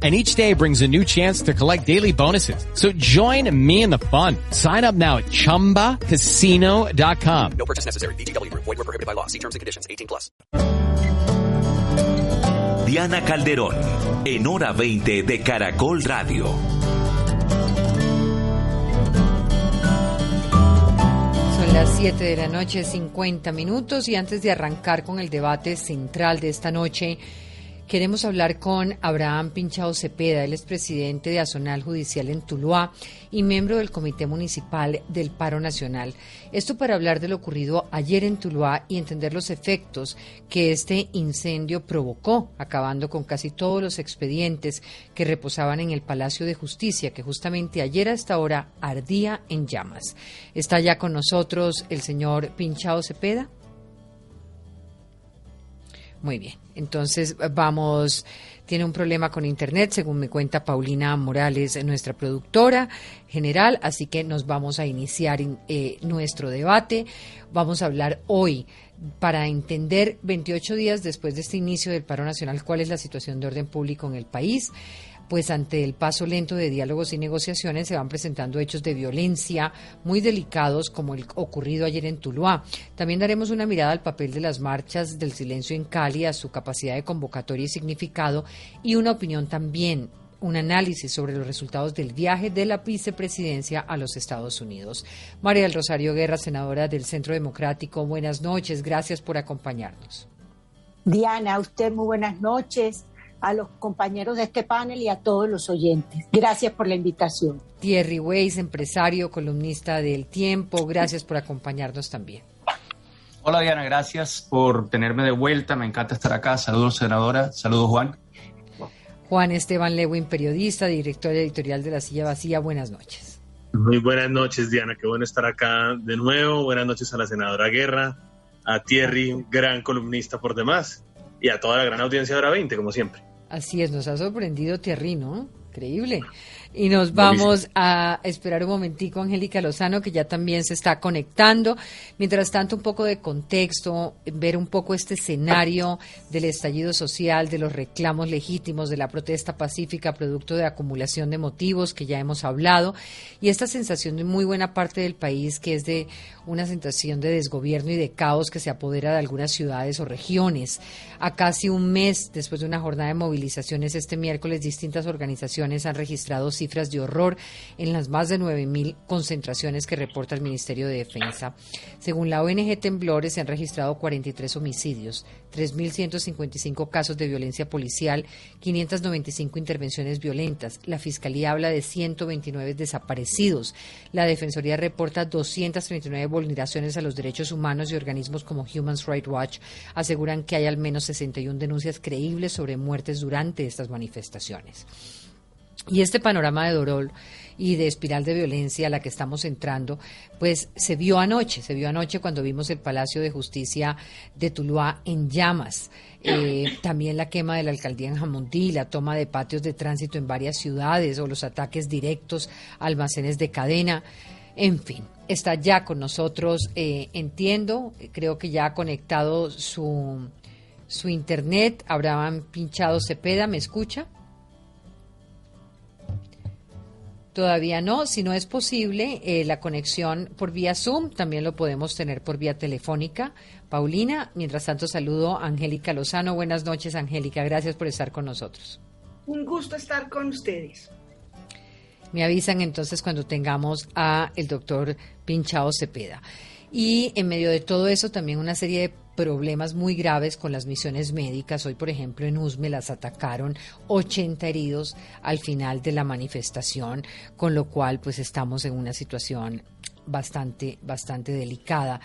and each day brings a new chance to collect daily bonuses. So join me in the fun. Sign up now at ChumbaCasino.com. No purchase necessary. BGW. Void were prohibited by law. See terms and conditions. 18 plus. Diana Calderón, en hora 20 de Caracol Radio. Son las 7 de la noche, 50 minutos, y antes de arrancar con el debate central de esta noche, Queremos hablar con Abraham Pinchao Cepeda, él es presidente de Azonal Judicial en Tuluá y miembro del Comité Municipal del Paro Nacional. Esto para hablar de lo ocurrido ayer en Tuluá y entender los efectos que este incendio provocó, acabando con casi todos los expedientes que reposaban en el Palacio de Justicia, que justamente ayer a esta hora ardía en llamas. Está ya con nosotros el señor Pinchao Cepeda. Muy bien. Entonces vamos, tiene un problema con Internet, según me cuenta Paulina Morales, nuestra productora general, así que nos vamos a iniciar eh, nuestro debate. Vamos a hablar hoy para entender 28 días después de este inicio del paro nacional cuál es la situación de orden público en el país pues ante el paso lento de diálogos y negociaciones se van presentando hechos de violencia muy delicados como el ocurrido ayer en Tuluá. También daremos una mirada al papel de las marchas del silencio en Cali, a su capacidad de convocatoria y significado y una opinión también un análisis sobre los resultados del viaje de la vicepresidencia a los Estados Unidos. María del Rosario Guerra, senadora del Centro Democrático, buenas noches, gracias por acompañarnos. Diana, usted muy buenas noches a los compañeros de este panel y a todos los oyentes. Gracias por la invitación. Thierry Weiss, empresario, columnista del Tiempo, gracias por acompañarnos también. Hola Diana, gracias por tenerme de vuelta, me encanta estar acá. Saludos senadora, saludos Juan. Juan Esteban Lewin, periodista, director editorial de La Silla Vacía, buenas noches. Muy buenas noches Diana, qué bueno estar acá de nuevo. Buenas noches a la senadora Guerra, a Thierry, gran columnista por demás, y a toda la gran audiencia de Hora 20, como siempre. Así es, nos ha sorprendido Thierry, ¿no? Increíble. Y nos vamos a esperar un momentico, Angélica Lozano, que ya también se está conectando. Mientras tanto, un poco de contexto, ver un poco este escenario del estallido social, de los reclamos legítimos, de la protesta pacífica, producto de acumulación de motivos que ya hemos hablado, y esta sensación de muy buena parte del país que es de una sensación de desgobierno y de caos que se apodera de algunas ciudades o regiones. A casi un mes después de una jornada de movilizaciones este miércoles, distintas organizaciones han registrado cifras de horror en las más de 9.000 concentraciones que reporta el Ministerio de Defensa. Según la ONG Temblores, se han registrado 43 homicidios, 3.155 casos de violencia policial, 595 intervenciones violentas. La Fiscalía habla de 129 desaparecidos. La Defensoría reporta 239 vulneraciones a los derechos humanos y organismos como Human Rights Watch aseguran que hay al menos 61 denuncias creíbles sobre muertes durante estas manifestaciones. Y este panorama de Dorol y de espiral de violencia a la que estamos entrando, pues se vio anoche, se vio anoche cuando vimos el Palacio de Justicia de Tuluá en llamas. Eh, también la quema de la alcaldía en Jamundí, la toma de patios de tránsito en varias ciudades o los ataques directos a almacenes de cadena. En fin, está ya con nosotros, eh, entiendo, creo que ya ha conectado su, su internet. Abraham Pinchado Cepeda, ¿me escucha? Todavía no, si no es posible, eh, la conexión por vía Zoom también lo podemos tener por vía telefónica. Paulina, mientras tanto saludo a Angélica Lozano. Buenas noches, Angélica, gracias por estar con nosotros. Un gusto estar con ustedes. Me avisan entonces cuando tengamos a el doctor Pinchao Cepeda. Y en medio de todo eso también una serie de problemas muy graves con las misiones médicas. Hoy, por ejemplo, en Usme las atacaron 80 heridos al final de la manifestación, con lo cual pues estamos en una situación bastante, bastante delicada.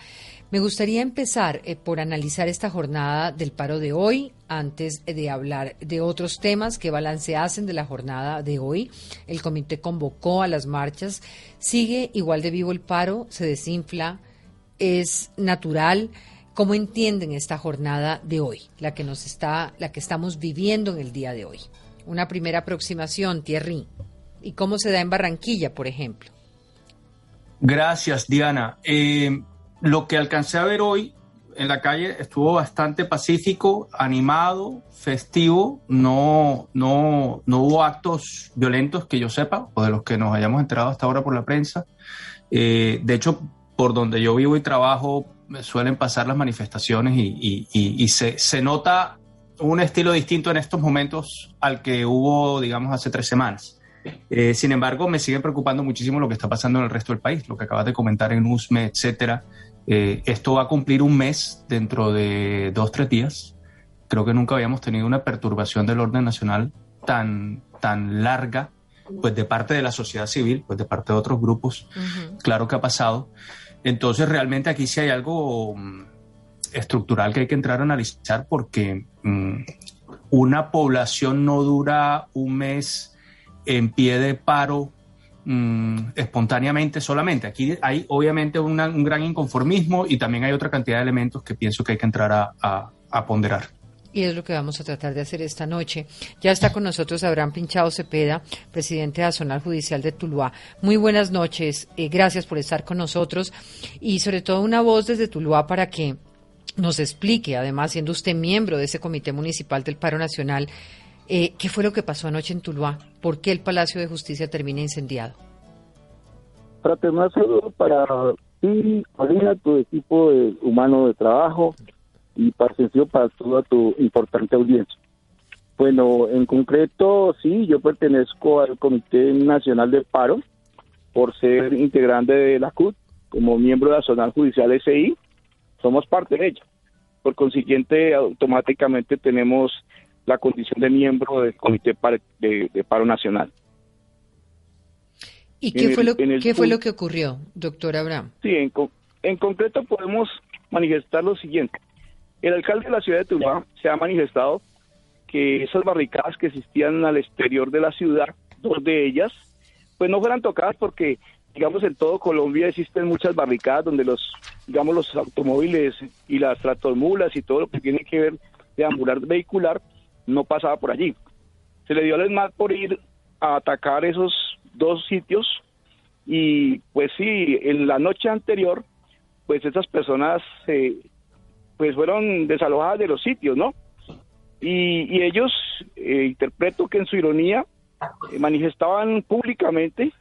Me gustaría empezar eh, por analizar esta jornada del paro de hoy, antes de hablar de otros temas que balance hacen de la jornada de hoy. El comité convocó a las marchas, sigue igual de vivo el paro, se desinfla, es natural ¿Cómo entienden esta jornada de hoy, la que nos está, la que estamos viviendo en el día de hoy? Una primera aproximación, Thierry. ¿Y cómo se da en Barranquilla, por ejemplo? Gracias, Diana. Eh, lo que alcancé a ver hoy en la calle estuvo bastante pacífico, animado, festivo. No, no, no hubo actos violentos que yo sepa, o de los que nos hayamos enterado hasta ahora por la prensa. Eh, de hecho, por donde yo vivo y trabajo, suelen pasar las manifestaciones y, se, nota un estilo distinto en estos momentos al que hubo, digamos, hace tres semanas. Eh, sin embargo, me sigue preocupando muchísimo lo que está pasando en el resto del país, lo que acabas de comentar en USME, etcétera. Eh, esto va a cumplir un mes dentro de dos, tres días. Creo que nunca habíamos tenido una perturbación del orden nacional tan, tan larga, pues de parte de la sociedad civil, pues de parte de otros grupos. Claro que ha pasado. Entonces, realmente aquí sí hay algo mm, estructural que hay que entrar a analizar porque mm, una población no dura un mes en pie de paro mm, espontáneamente solamente. Aquí hay obviamente un gran inconformismo y también hay otra cantidad de elementos que pienso que hay que entrar a ponderar y es lo que vamos a tratar de hacer esta noche. Ya está con nosotros Abraham Pinchado Cepeda, presidente de la Zonal Judicial de Tuluá. Muy buenas noches, eh, gracias por estar con nosotros y sobre todo una voz desde Tuluá para que nos explique, además siendo usted miembro de ese Comité Municipal del Paro Nacional, eh, qué fue lo que pasó anoche en Tuluá, por qué el Palacio de Justicia termina incendiado. Saludo para ti, tu equipo humano de trabajo, y para para toda tu importante audiencia. Bueno, en concreto, sí, yo pertenezco al Comité Nacional de Paro por ser integrante de la CUT, como miembro de la Zonal Judicial SI, somos parte de ella. Por consiguiente, automáticamente tenemos la condición de miembro del Comité de, Paro Nacional. ¿Y qué, fue, lo, ¿qué fue lo que ocurrió, doctor Abraham? Sí, en, en concreto podemos manifestar lo siguiente. El alcalde de la ciudad de Tuluá se ha manifestado que esas barricadas que existían al exterior de la ciudad, dos de ellas, pues no fueran tocadas porque, digamos, en todo Colombia existen muchas barricadas donde los, digamos, los automóviles y las tractormulas y todo lo que tiene que ver de ambular vehicular no pasaba por allí. Se le dio al ESMAD por ir a atacar esos dos sitios y pues sí, en la noche anterior, pues esas personas se pues fueron desalojadas de los sitios, ¿no? Y, ellos, eh, interpreto que en su ironía, eh, manifestaban públicamente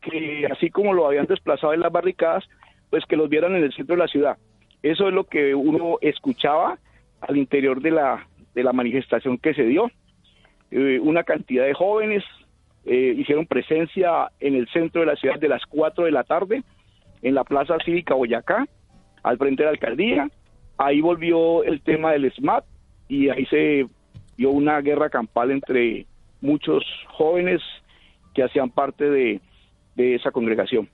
que así como lo habían desplazado en las barricadas, pues que los vieran en el centro de la ciudad. Eso es lo que uno escuchaba al interior de la, de la manifestación que se dio. Eh, una cantidad de jóvenes hicieron presencia en el centro de la ciudad de las 4 de la tarde, en la Plaza Cívica Boyacá, al frente de la alcaldía, ahí volvió el tema del SMAT y ahí se dio una guerra campal entre muchos jóvenes que hacían parte de, esa congregación.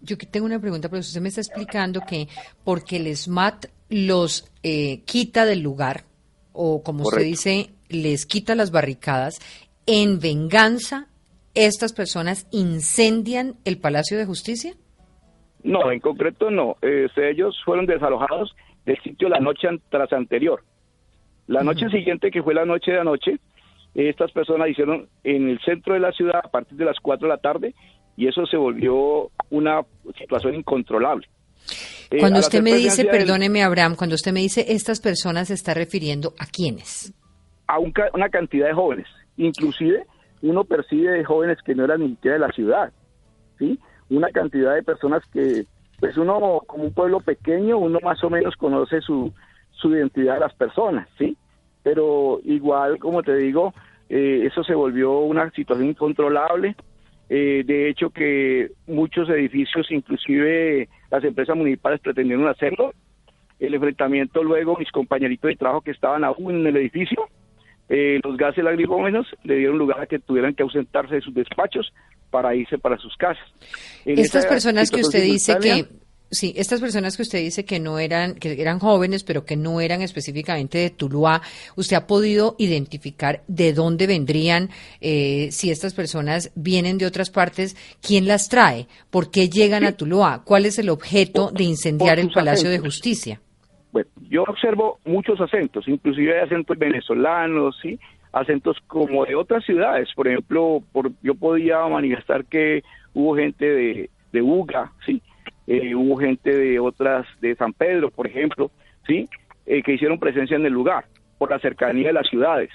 Yo tengo una pregunta, pero usted me está explicando que porque el SMAT los eh, quita del lugar, o como usted dice, les quita las barricadas, en venganza, estas personas incendian el Palacio de Justicia? No, en concreto no. Eh, ellos fueron desalojados del sitio la noche tras anterior. La noche siguiente, que fue la noche de anoche, estas personas hicieron en el centro de la ciudad a partir de las 4 de la tarde y eso se volvió una situación incontrolable. Eh, cuando usted me dice, perdóneme Abraham, cuando usted me dice estas personas se está refiriendo a quiénes? A una cantidad de jóvenes, inclusive uno percibe de jóvenes que no eran ni siquiera de la ciudad, ¿sí? Una cantidad de personas que pues uno como un pueblo pequeño, uno más o menos conoce su, su identidad de las personas, ¿sí? Pero igual, como te digo, eh, eso se volvió una situación incontrolable. Eh, de hecho, que muchos edificios, inclusive las empresas municipales, pretendieron hacerlo. El enfrentamiento luego, mis compañeritos de trabajo que estaban aún en el edificio, eh, los gases lacrimógenos le dieron lugar a que tuvieran que ausentarse de sus despachos para irse para sus casas. Estas personas que usted dice que sí, estas personas que usted dice que no eran que eran jóvenes, pero que no eran específicamente de Tuluá, ¿usted ha podido identificar de dónde vendrían eh, si estas personas vienen de otras partes, quién las trae, por qué llegan a Tuluá, cuál es el objeto de incendiar el Palacio de Justicia? Bueno, yo observo muchos acentos, inclusive hay acentos venezolanos, ¿sí? acentos como de otras ciudades. Por ejemplo, por, yo podía manifestar que hubo gente de, de Uga, ¿sí? Eh, hubo gente de otras, de San Pedro, por ejemplo, ¿sí? Eh, que hicieron presencia en el lugar, por la cercanía de las ciudades.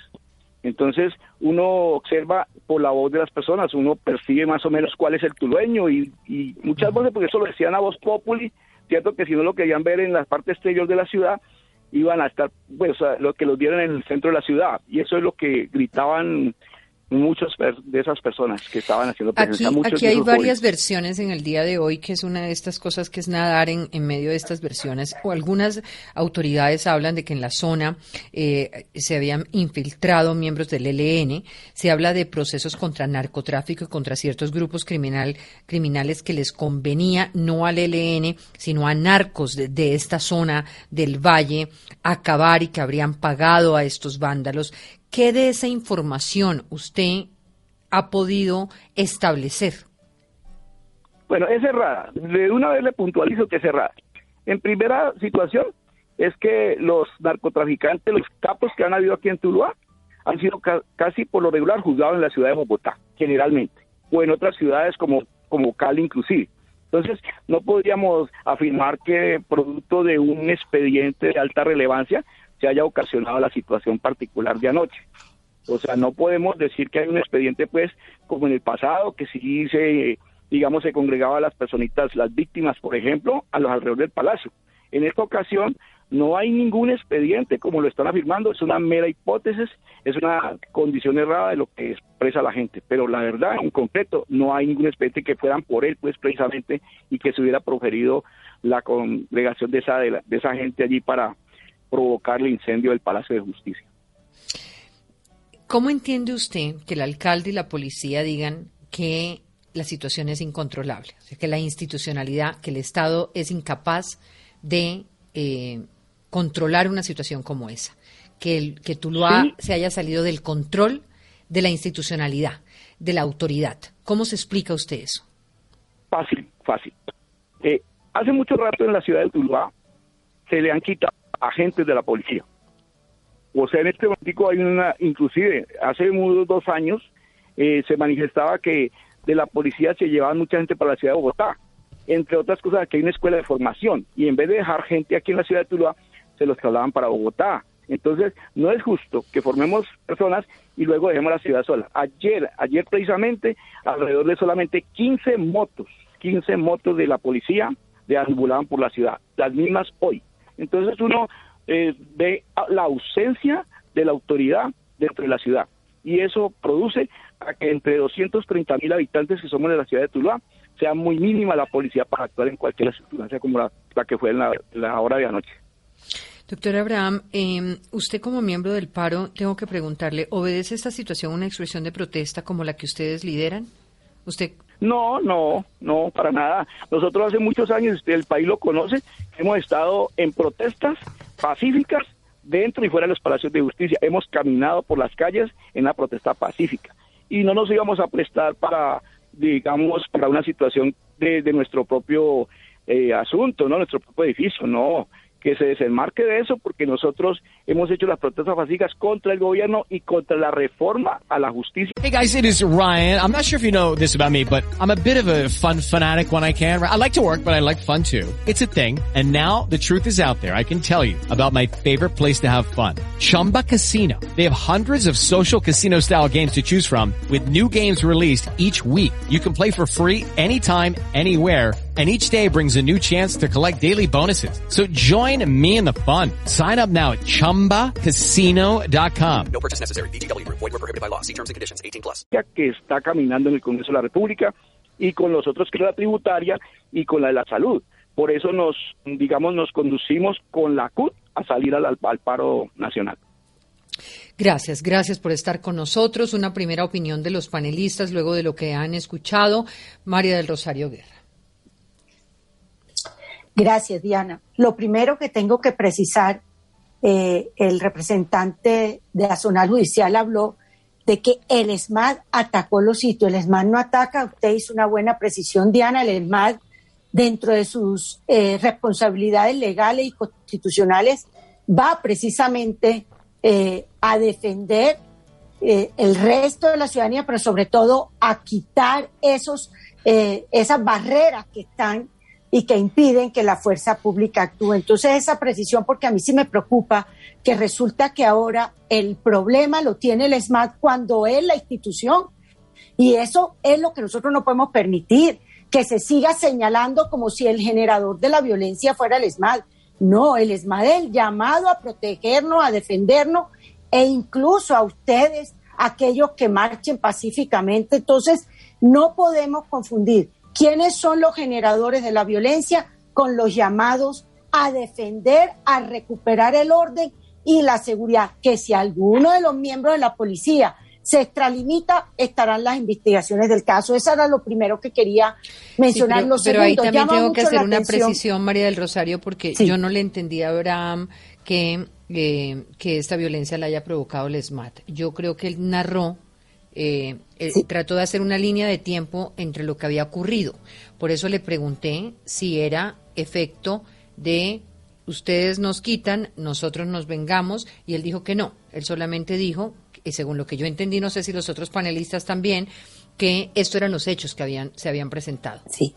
Entonces, uno observa por la voz de las personas, uno percibe más o menos cuál es el tulueño y, y muchas veces, porque eso lo decían a voz populi, cierto que si no lo querían ver en la parte exterior de la ciudad, iban a estar, pues, lo que los vieron en el centro de la ciudad. Y eso es lo que gritaban muchas de esas personas que estaban haciendo presencia. Aquí, aquí hay varias versiones en el día de hoy, que es una de estas cosas que es nadar en, en medio de estas versiones. O algunas autoridades hablan de que en la zona eh, se habían infiltrado miembros del ELN. Se habla de procesos contra narcotráfico y contra ciertos grupos criminal, criminales que les convenía no al ELN, sino a narcos de, de esta zona del valle acabar y que habrían pagado a estos vándalos. ¿Qué de esa información usted ha podido establecer? Bueno, es errada. De una vez le puntualizo que es errada. En primera situación es que los narcotraficantes, los capos que han habido aquí en Tuluá, han sido ca casi por lo regular juzgados en la ciudad de Bogotá, generalmente, o en otras ciudades como, como Cali inclusive. Entonces, no podríamos afirmar que producto de un expediente de alta relevancia se haya ocasionado la situación particular de anoche. O sea, no podemos decir que hay un expediente, pues, como en el pasado, que sí se, digamos, se congregaba a las personitas, las víctimas, por ejemplo, a los alrededores del palacio. En esta ocasión no hay ningún expediente, como lo están afirmando, es una mera hipótesis, es una condición errada de lo que expresa la gente, pero la verdad, en concreto, no hay ningún expediente que fueran por él, pues precisamente, y que se hubiera proferido la congregación de esa, de, de esa gente allí para provocar el incendio del Palacio de Justicia. ¿Cómo entiende usted que el alcalde y la policía digan que la situación es incontrolable? O sea, que la institucionalidad, que el Estado es incapaz de eh, controlar una situación como esa. Que, el, que Tuluá sí. se haya salido del control de la institucionalidad, de la autoridad. ¿Cómo se explica usted eso? Fácil, fácil. Eh, hace mucho rato en la ciudad de Tuluá se le han quitado agentes de la policía. O sea, en este momento hay una, inclusive hace unos dos años eh, se manifestaba que de la policía se llevaban mucha gente para la ciudad de Bogotá, entre otras cosas que hay una escuela de formación y en vez de dejar gente aquí en la ciudad de Tuluá, se los trasladaban para Bogotá. Entonces, no es justo que formemos personas y luego dejemos la ciudad sola. Ayer, ayer precisamente, alrededor de solamente 15 motos, 15 motos de la policía deambulaban por la ciudad, las mismas hoy. Entonces uno eh, ve la ausencia de la autoridad dentro de la ciudad y eso produce a que entre 230 mil habitantes que somos de la ciudad de Tuluá sea muy mínima la policía para actuar en cualquier circunstancia como la, que fue en la, la, hora de anoche. Doctor Abraham, eh, usted como miembro del paro, tengo que preguntarle, ¿obedece esta situación una expresión de protesta como la que ustedes lideran? ¿Usted no, no, no, para nada. Nosotros hace muchos años, el país lo conoce, hemos estado en protestas pacíficas dentro y fuera de los palacios de justicia. Hemos caminado por las calles en la protesta pacífica y no nos íbamos a prestar para, digamos, para una situación de, de nuestro propio eh, asunto, no nuestro propio edificio, no que se desenmarque de eso porque nosotros hemos hecho las protestas pacíficas contra el gobierno y contra la reforma a la justicia. Hey guys, it is Ryan. I'm not sure if you know this about me, but I'm a bit of a fun fanatic when I can. I like to work, but I like fun too. It's a thing. And now the truth is out there. I can tell you about my favorite place to have fun. Chumba Casino. They have hundreds of social casino style games to choose from with new games released each week. You can play for free anytime, anywhere and each day brings a new chance to collect daily bonuses. So join me in the fun. Sign up now at ChumbaCasino.com. No purchase necessary. BGW. Void were prohibited by law. See terms and conditions. 18 plus. Que está caminando en el Congreso de la República y con los otros que es la tributaria y con la de la salud. Por eso nos, digamos, nos conducimos con la CUT a salir al, al paro nacional. Gracias, gracias por estar con nosotros. Una primera opinión de los panelistas luego de lo que han escuchado. María del Rosario Guerra. Gracias, Diana. Lo primero que tengo que precisar, eh, el representante de la zona judicial habló de que el ESMAD atacó los sitios. El ESMAD no ataca, usted hizo una buena precisión, Diana, el ESMAD dentro de sus eh, responsabilidades legales y constitucionales, va precisamente eh, a defender el resto de la ciudadanía, pero sobre todo a quitar esos, esas barreras que están y que impiden que la fuerza pública actúe. Entonces, esa precisión, porque a mí sí me preocupa que resulta que ahora el problema lo tiene el SMAT cuando es la institución. Y eso es lo que nosotros no podemos permitir que se siga señalando como si el generador de la violencia fuera el ESMAD. No, el ESMAD es el llamado a protegernos, a defendernos e incluso a ustedes, aquellos que marchen pacíficamente. Entonces, no podemos confundir quiénes son los generadores de la violencia con los llamados a defender, a recuperar el orden y la seguridad. Que si alguno de los miembros de la policía se extralimita, estarán las investigaciones del caso. Eso era lo primero que quería mencionar. pero, pero ahí también tengo que hacer una precisión, María del Rosario, porque yo no le entendí a Abraham que, eh, que esta violencia la haya provocado el SMAT. Yo creo que él narró eh, eh, trató de hacer una línea de tiempo entre lo que había ocurrido. Por eso le pregunté si era efecto de ustedes nos quitan, nosotros nos vengamos, y él dijo que no. Él solamente dijo y según lo que yo entendí, no sé si los otros panelistas también, que estos eran los hechos que habían, se habían presentado. Sí.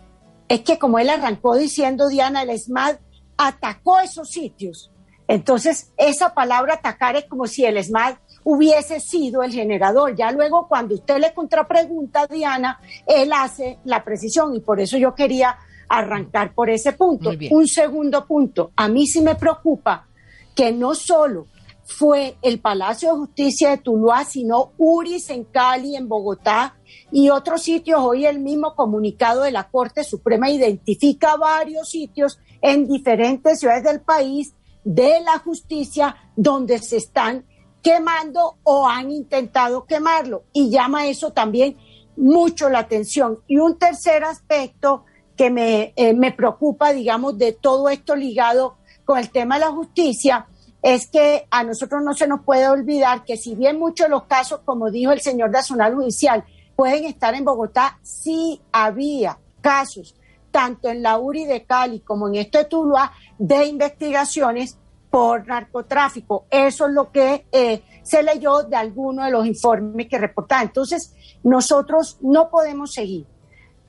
Es que como él arrancó diciendo, Diana, el ESMAD atacó esos sitios. Entonces, esa palabra atacar es como si el ESMAD hubiese sido el generador. Ya luego, cuando usted le contrapregunta, Diana, él hace la precisión y por eso yo quería arrancar por ese punto. Un segundo punto. A mí sí me preocupa que no solo fue el Palacio de Justicia de Tuluá, sino URIS en Cali, en Bogotá y otros sitios. Hoy el mismo comunicado de la Corte Suprema identifica varios sitios en diferentes ciudades del país de la justicia donde se están quemando o han intentado quemarlo y llama eso también mucho la atención. Y un tercer aspecto que me, eh, me preocupa, digamos, de todo esto ligado con el tema de la justicia, es que a nosotros no se nos puede olvidar que si bien muchos de los casos, como dijo el señor Nacional Judicial, pueden estar en Bogotá, sí había casos, tanto en la URI de Cali como en esto de Tuluá, de investigaciones por narcotráfico. Eso es lo que eh, se leyó de alguno de los informes que reportaban. Entonces, nosotros no podemos seguir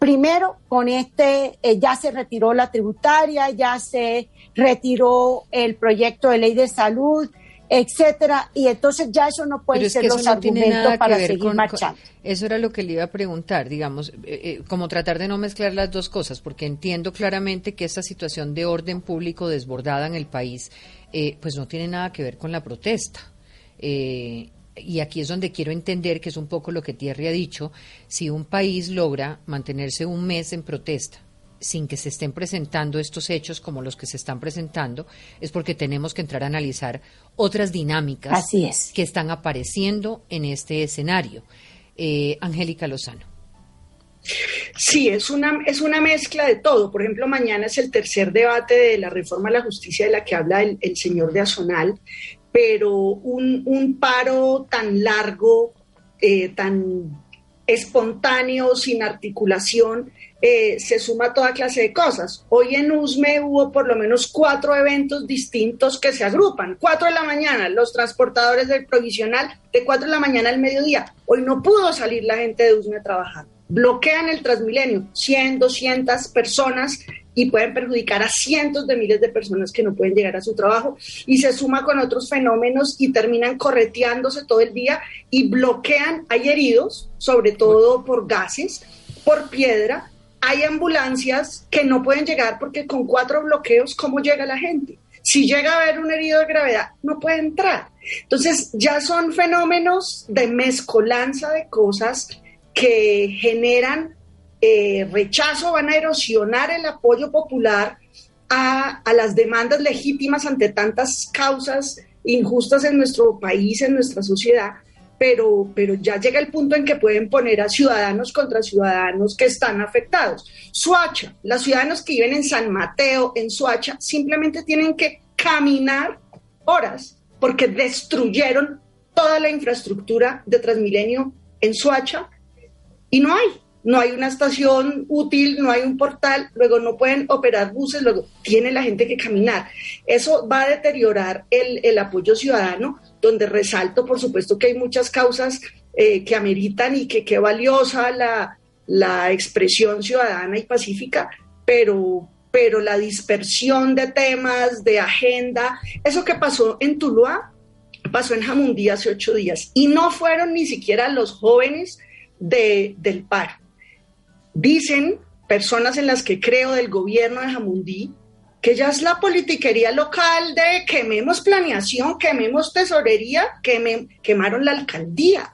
Primero, con este eh, ya se retiró la tributaria, ya se retiró el proyecto de ley de salud, etcétera, y entonces ya eso no puede ser los argumentos para seguir marchando. eso era lo que le iba a preguntar, digamos, eh, eh, como tratar de no mezclar las dos cosas, porque entiendo claramente que esta situación de orden público desbordada en el país, pues no tiene nada que ver con la protesta. Eh, y aquí es donde quiero entender que es un poco lo que Thierry ha dicho, si un país logra mantenerse un mes en protesta sin que se estén presentando estos hechos como los que se están presentando, es porque tenemos que entrar a analizar otras dinámicas que están apareciendo en este escenario. Eh, Angélica Lozano. Sí, es una, es una mezcla de todo. Por ejemplo, mañana es el tercer debate de la reforma a la justicia de la que habla el, el señor de Azonal pero un, paro tan largo, eh, tan espontáneo, sin articulación, eh, se suma toda clase de cosas. Hoy en USME hubo por lo menos cuatro eventos distintos que se agrupan. Cuatro de la mañana, los transportadores del provisional, de cuatro de la mañana al mediodía. Hoy no pudo salir la gente de USME a trabajar. Bloquean el Transmilenio, 100, 200 personas y pueden perjudicar a cientos de miles de personas que no pueden llegar a su trabajo y se suma con otros fenómenos y terminan correteándose todo el día y bloquean, hay heridos, sobre todo por gases, por piedra, hay ambulancias que no pueden llegar porque con cuatro bloqueos, ¿cómo llega la gente? Si llega a haber un herido de gravedad, no puede entrar. Entonces ya son fenómenos de mezcolanza de cosas que generan eh, rechazo, van a erosionar el apoyo popular a, las demandas legítimas ante tantas causas injustas en nuestro país, en nuestra sociedad, pero, pero ya llega el punto en que pueden poner a ciudadanos contra ciudadanos que están afectados. Suacha, los ciudadanos que viven en San Mateo, en Suacha, simplemente tienen que caminar horas porque destruyeron toda la infraestructura de Transmilenio en Suacha y no hay no hay una estación útil, no hay un portal, luego no pueden operar buses, luego tiene la gente que caminar. Eso va a deteriorar el, apoyo ciudadano, donde resalto, por supuesto, que hay muchas causas eh, que ameritan y que qué valiosa la, la expresión ciudadana y pacífica, pero, pero la dispersión de temas, de agenda, eso que pasó en Tuluá, pasó en Jamundí hace ocho días y no fueron ni siquiera los jóvenes de, del paro. Dicen personas en las que creo del gobierno de Jamundí que ya es la politiquería local de quememos planeación, quememos tesorería, quemaron la alcaldía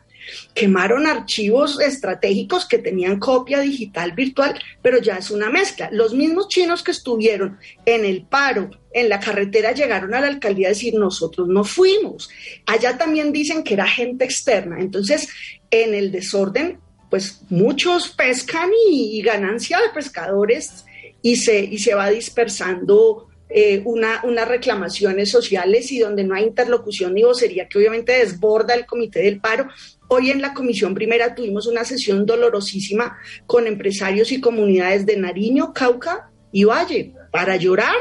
quemaron archivos estratégicos que tenían copia digital virtual, pero ya es una mezcla. Los mismos chinos que estuvieron en el paro, en la carretera, llegaron a la alcaldía a decir, nosotros no fuimos. Allá también dicen que era gente externa. Entonces, en el desorden, pues muchos pescan y, ganancia de pescadores y se, y se va dispersando eh, una, unas reclamaciones sociales y donde no hay interlocución ni vocería, que obviamente desborda el comité del paro. Hoy en la Comisión Primera tuvimos una sesión dolorosísima con empresarios y comunidades de Nariño, Cauca y Valle para llorar,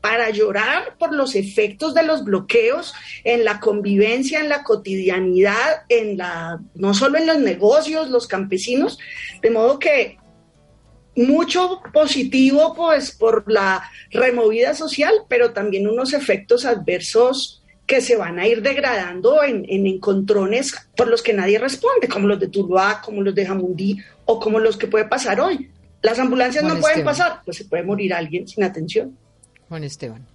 para llorar por los efectos de los bloqueos en la convivencia, en la cotidianidad, en la no solo en los negocios, los campesinos, de modo que mucho positivo pues por la removida social, pero también unos efectos adversos que se van a ir degradando en, encontrones por los que nadie responde, como los de Tuluá, como los de Jamundí o como los que puede pasar hoy. Las ambulancias no pueden pasar, pues se puede morir alguien sin atención. Juan Esteban.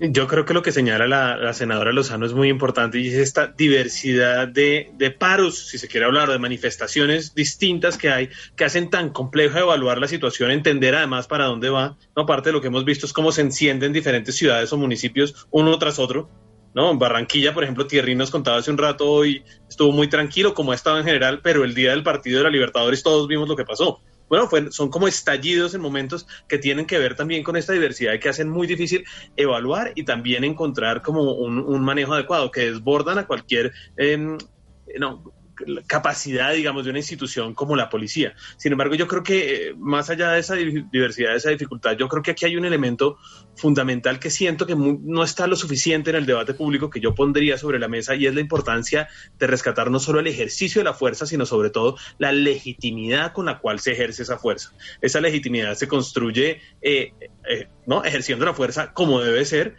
Yo creo que lo que señala la, senadora Lozano es muy importante y es esta diversidad de, paros, si se quiere hablar, de manifestaciones distintas que hay, que hacen tan complejo evaluar la situación, entender además para dónde va. No, aparte de lo que hemos visto es cómo se encienden diferentes ciudades o municipios uno tras otro. ¿no? En Barranquilla, por ejemplo, Thierry nos contaba hace un rato hoy, estuvo muy tranquilo, como ha estado en general, pero el día del partido de la Libertadores todos vimos lo que pasó bueno, son como estallidos en momentos que tienen que ver también con esta diversidad que hacen muy difícil evaluar y también encontrar como un, manejo adecuado, que desbordan a cualquier em, no, capacidad, digamos, de una institución como la policía. Sin embargo, yo creo que eh, más allá de esa diversidad, de esa dificultad, yo creo que aquí hay un elemento fundamental que siento que no está lo suficiente en el debate público que yo pondría sobre la mesa y es la importancia de rescatar no solo el ejercicio de la fuerza, sino sobre todo la legitimidad con la cual se ejerce esa fuerza. Esa legitimidad se construye eh, eh, ¿no? ejerciendo la fuerza como debe ser,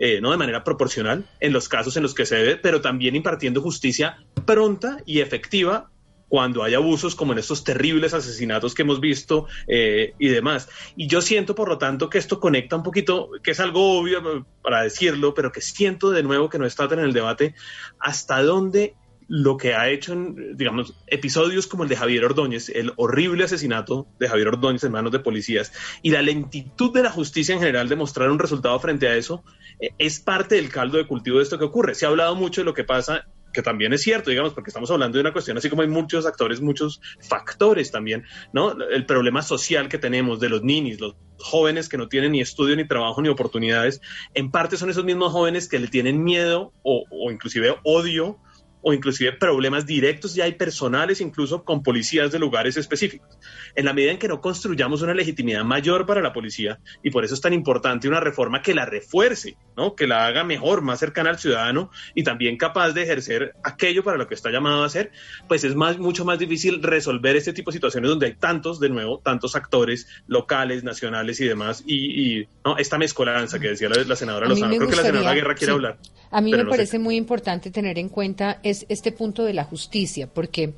eh, ¿no? de manera proporcional en los casos en los que se debe, pero también impartiendo justicia pronta y efectiva cuando hay abusos como en estos terribles asesinatos que hemos visto eh, y demás. Y yo siento, por lo tanto, que esto conecta un poquito, que es algo obvio para decirlo, pero que siento de nuevo que no está en el debate, hasta dónde lo que ha hecho en, digamos, episodios como el de Javier Ordóñez, el horrible asesinato de Javier Ordóñez en manos de policías y la lentitud de la justicia en general de mostrar un resultado frente a eso, eh, es parte del caldo de cultivo de esto que ocurre. Se ha hablado mucho de lo que pasa que también es cierto, digamos, porque estamos hablando de una cuestión, así como hay muchos actores, muchos factores también, ¿no? El problema social que tenemos de los ninis, los jóvenes que no tienen ni estudio, ni trabajo, ni oportunidades, en parte son esos mismos jóvenes que le tienen miedo o, o inclusive odio o inclusive problemas directos ya hay personales incluso con policías de lugares específicos. En la medida en que no construyamos una legitimidad mayor para la policía, y por eso es tan importante una reforma que la refuerce, ¿no? que la haga mejor, más cercana al ciudadano y también capaz de ejercer aquello para lo que está llamado a hacer, pues es más, mucho más difícil resolver este tipo de situaciones donde hay tantos, de nuevo, tantos actores locales, nacionales y demás, y, ¿no? esta mezcolanza que decía la, senadora Lozano. Creo que la senadora Guerra quiere hablar. A mí me parece muy importante tener en cuenta es este punto de la justicia, porque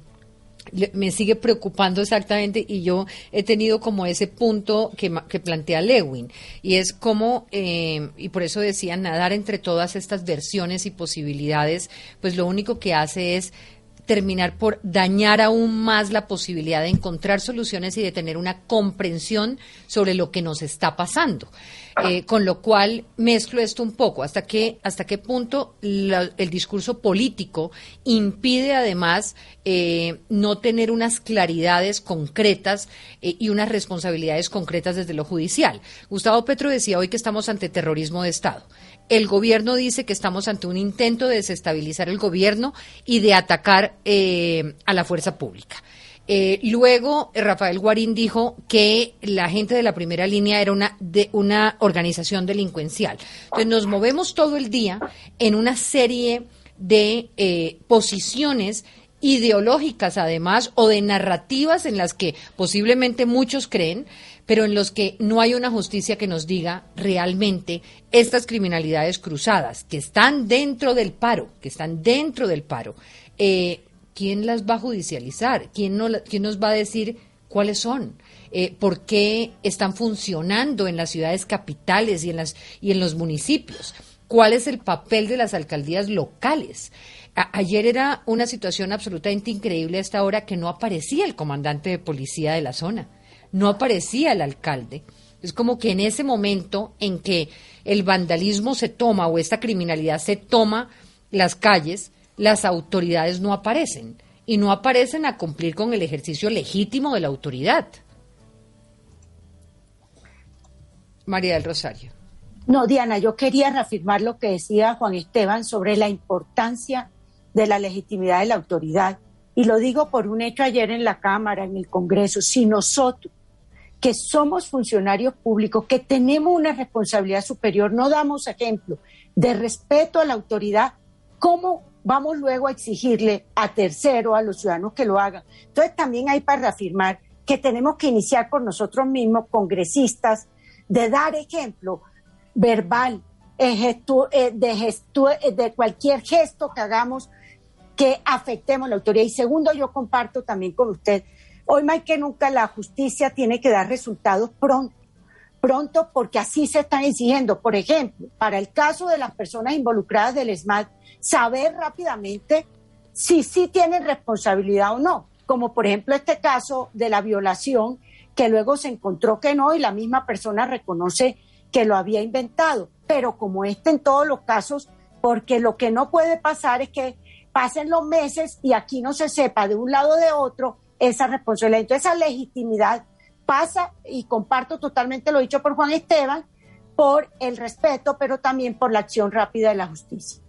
me sigue preocupando exactamente y yo he tenido como ese punto que, plantea Lewin y es como, eh, y por eso decía, nadar entre todas estas versiones y posibilidades, pues lo único que hace es terminar por dañar aún más la posibilidad de encontrar soluciones y de tener una comprensión sobre lo que nos está pasando. Eh, con lo cual mezclo esto un poco, hasta qué, hasta qué punto el discurso político impide además eh, no tener unas claridades concretas eh, y unas responsabilidades concretas desde lo judicial. Gustavo Petro decía hoy que estamos ante terrorismo de Estado. El gobierno dice que estamos ante un intento de desestabilizar el gobierno y de atacar a la fuerza pública. Eh, luego, Rafael Guarín dijo que la gente de la primera línea era una, de, una organización delincuencial. Entonces, nos movemos todo el día en una serie de eh, posiciones ideológicas además o de narrativas en las que posiblemente muchos creen, pero en los que no hay una justicia que nos diga realmente estas criminalidades cruzadas que están dentro del paro, que están dentro del paro. Eh, ¿Quién las va a judicializar? ¿Quién, no, quién nos va a decir cuáles son? Eh, ¿Por qué están funcionando en las ciudades capitales y en, las, y en los municipios? ¿Cuál es el papel de las alcaldías locales? ayer era una situación absolutamente increíble a esta hora que no aparecía el comandante de policía de la zona, no aparecía el alcalde. Es como que en ese momento en que el vandalismo se toma o esta criminalidad se toma las calles, las autoridades no aparecen y no aparecen a cumplir con el ejercicio legítimo de la autoridad. María del Rosario. No, Diana, yo quería reafirmar lo que decía Juan Esteban sobre la importancia de la legitimidad de la autoridad. Y lo digo por un hecho ayer en la Cámara, en el Congreso. Si nosotros, que somos funcionarios públicos, que tenemos una responsabilidad superior, no damos ejemplo de respeto a la autoridad, ¿cómo vamos luego a exigirle a terceros, a los ciudadanos que lo hagan? Entonces también hay para reafirmar que tenemos que iniciar por nosotros mismos, congresistas, de dar ejemplo verbal, eh, de, eh, de cualquier gesto que hagamos que afectemos la autoridad. Y segundo, yo comparto también con usted, hoy más que nunca la justicia tiene que dar resultados pronto, pronto porque así se están exigiendo. Por ejemplo, para el caso de las personas involucradas del SMAT, saber rápidamente si sí tienen responsabilidad o no, como por ejemplo este caso de la violación, que luego se encontró que no y la misma persona reconoce que lo había inventado. Pero como este en todos los casos, porque lo que no puede pasar es que pasen los meses y aquí no se sepa de un lado o de otro esa responsabilidad. Entonces esa legitimidad pasa, y comparto totalmente lo dicho por Juan Esteban, por el respeto, pero también por la acción rápida de la justicia.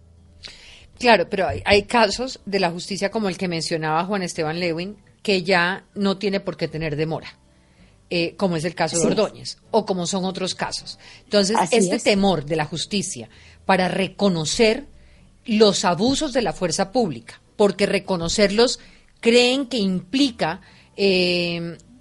Claro, pero hay, casos de la justicia como el que mencionaba Juan Esteban Lewin, que ya no tiene por qué tener demora. Eh, como es el caso de Ordóñez, o como son otros casos. Entonces, este temor de la justicia para reconocer los abusos de la fuerza pública, porque reconocerlos creen que implica eh,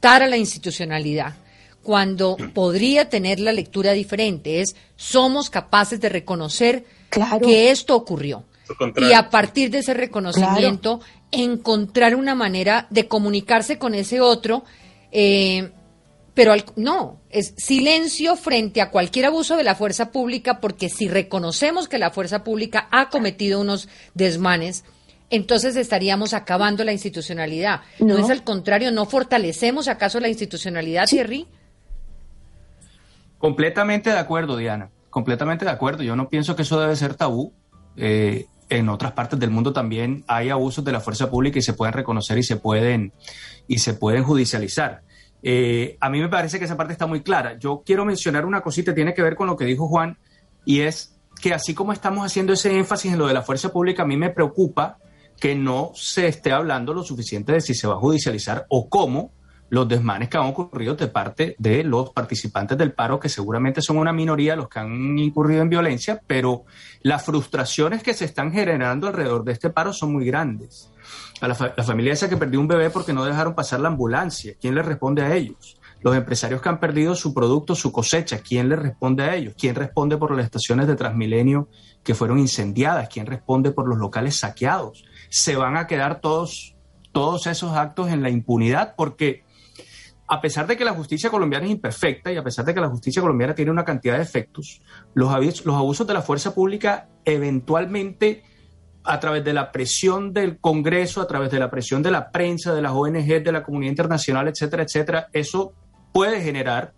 Para la institucionalidad. Cuando podría tener la lectura diferente es somos capaces de reconocer Claro. que esto ocurrió. Y a partir de ese reconocimiento, encontrar una manera de comunicarse con ese otro, eh, pero al- no, es silencio frente a cualquier abuso de la fuerza pública, porque si reconocemos que la fuerza pública ha cometido unos desmanes, entonces estaríamos acabando la institucionalidad. No, No. es al contrario, no fortalecemos acaso la institucionalidad, Thierry. Completamente de acuerdo, Diana. Completamente de acuerdo. Yo no pienso que eso debe ser tabú. Eh, en otras partes del mundo también hay abusos de la fuerza pública y se pueden reconocer y se pueden y se pueden judicializar. Eh, a mí me parece que esa parte está muy clara. Yo quiero mencionar una cosita, tiene que ver con lo que dijo Juan, y es que así como estamos haciendo ese énfasis en lo de la fuerza pública, a mí me preocupa que no se esté hablando lo suficiente de si se va a judicializar o cómo, los desmanes que han ocurrido de parte de los participantes del paro, que seguramente son una minoría los que han incurrido en violencia, pero las frustraciones que se están generando alrededor de este paro son muy grandes. A la, la familia esa que perdió un bebé porque no dejaron pasar la ambulancia, ¿quién le responde a ellos? Los empresarios que han perdido su producto, su cosecha, ¿quién le responde a ellos? ¿Quién responde por las estaciones de Transmilenio que fueron incendiadas? ¿Quién responde por los locales saqueados? Se van a quedar todos, todos esos actos en la impunidad porque a pesar de que la justicia colombiana es imperfecta y a pesar de que la justicia colombiana tiene una cantidad de efectos, los, abusos, los abusos de la fuerza pública eventualmente a través de la presión del Congreso, a través de la presión de la prensa, de las ONG, de la comunidad internacional, etcétera, etcétera, eso puede generar